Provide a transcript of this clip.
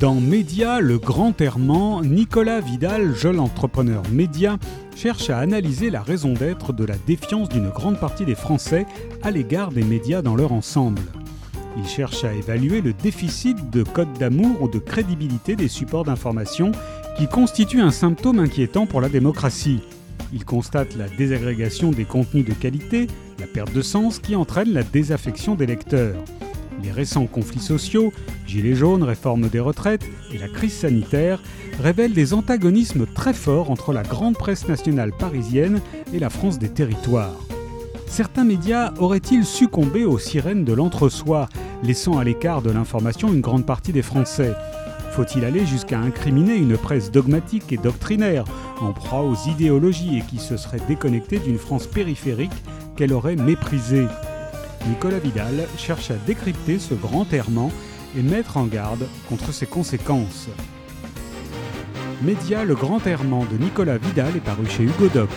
Dans Média, le grand errement, Nicolas Vidal, jeune entrepreneur média, cherche à analyser la raison d'être de la défiance d'une grande partie des Français à l'égard des médias dans leur ensemble. Il cherche à évaluer le déficit de code d'amour ou de crédibilité des supports d'information qui constitue un symptôme inquiétant pour la démocratie. Il constate la désagrégation des contenus de qualité, la perte de sens qui entraîne la désaffection des lecteurs. Les récents conflits sociaux, gilets jaunes, réforme des retraites et la crise sanitaire révèlent des antagonismes très forts entre la grande presse nationale parisienne et la France des territoires. Certains médias auraient-ils succombé aux sirènes de l'entre-soi, laissant à l'écart de l'information une grande partie des Français? Faut-il aller jusqu'à incriminer une presse dogmatique et doctrinaire, en proie aux idéologies et qui se serait déconnectée d'une France périphérique qu'elle aurait méprisée? Nicolas Vidal cherche à décrypter ce grand errement et mettre en garde contre ses conséquences. Média Le Grand Errement de Nicolas Vidal est paru chez Hugo Doc.